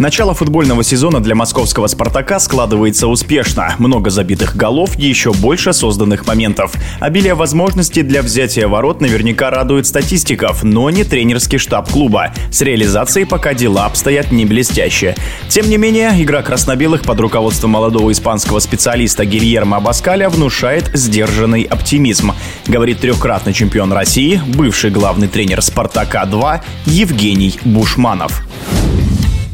Начало футбольного сезона для московского «Спартака» складывается успешно. Много забитых голов, еще больше созданных моментов. Обилие возможностей для взятия ворот наверняка радует статистиков, но не тренерский штаб клуба. С реализацией пока дела обстоят не блестяще. Тем не менее, игра краснобелых под руководством молодого испанского специалиста Гильермо Абаскаля внушает сдержанный оптимизм, говорит трехкратный чемпион России, бывший главный тренер «Спартака-2» Евгений Бушманов.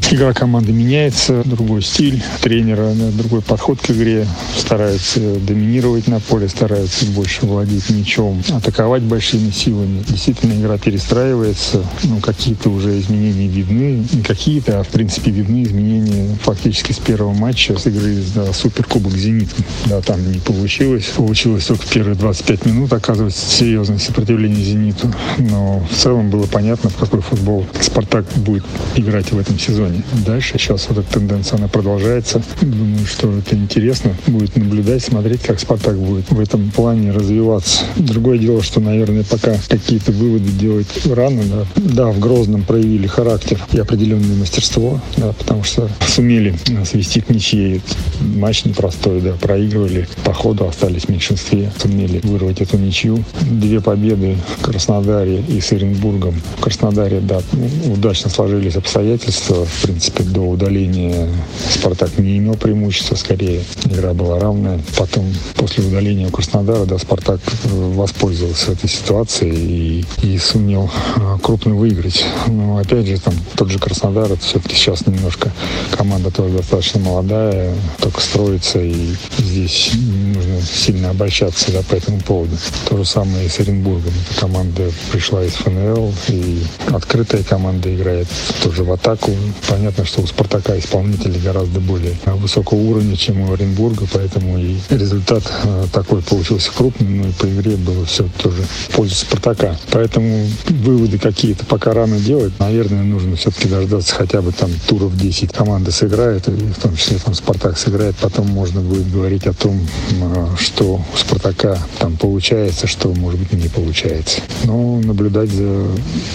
Игра команды меняется, другой стиль тренера, другой подход к игре. Стараются доминировать на поле, стараются больше владеть мячом, атаковать большими силами. Действительно, игра перестраивается. Ну, какие-то уже изменения видны. Не какие-то, а в принципе видны изменения фактически с первого матча, с игры за Суперкубок «Зенит». Да, там не получилось. Получилось только в первые 25 минут, оказывается, серьезное сопротивление «Зениту». Но в целом было понятно, в какой футбол «Спартак» будет играть в этом сезоне. Дальше сейчас вот эта тенденция, она продолжается. Думаю, что это интересно будет наблюдать, смотреть, как «Спартак» будет в этом плане развиваться. Другое дело, что, наверное, пока какие-то выводы делать рано. Да, да в Грозном проявили характер и определенное мастерство, да, потому что сумели свести к ничьей. Матч непростой, да, проигрывали, по ходу остались в меньшинстве, сумели вырвать эту ничью. Две победы в Краснодаре и с Оренбургом. В Краснодаре, да, удачно сложились обстоятельства. Принципе, до удаления Спартак не имел преимущества, скорее игра была равная. Потом, после удаления Краснодара, да, Спартак воспользовался этой ситуацией и, и сумел а, крупно выиграть. Но, опять же, там тот же Краснодар, это все-таки сейчас немножко команда тоже достаточно молодая, только строится, и здесь нужно сильно обольщаться да, по этому поводу. То же самое и с Оренбургом. Эта команда пришла из ФНЛ, и открытая команда играет тоже в атаку. Понятно, что у «Спартака» исполнители гораздо более высокого уровня, чем у Оренбурга, поэтому и результат э, такой получился крупный, но и по игре было все тоже в пользу «Спартака». Поэтому выводы какие-то пока рано делать. Наверное, нужно все-таки дождаться хотя бы там туров 10 команда сыграет, и в том числе там «Спартак» сыграет, потом можно будет говорить о том, э, что у «Спартака» там получается, что, может быть, не получается. Но наблюдать за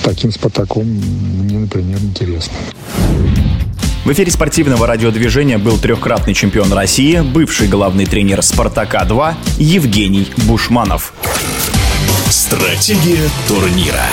таким «Спартаком» мне, например, интересно. В эфире спортивного радиодвижения был трехкратный чемпион России, бывший главный тренер «Спартака-2» Евгений Бушманов. Стратегия турнира.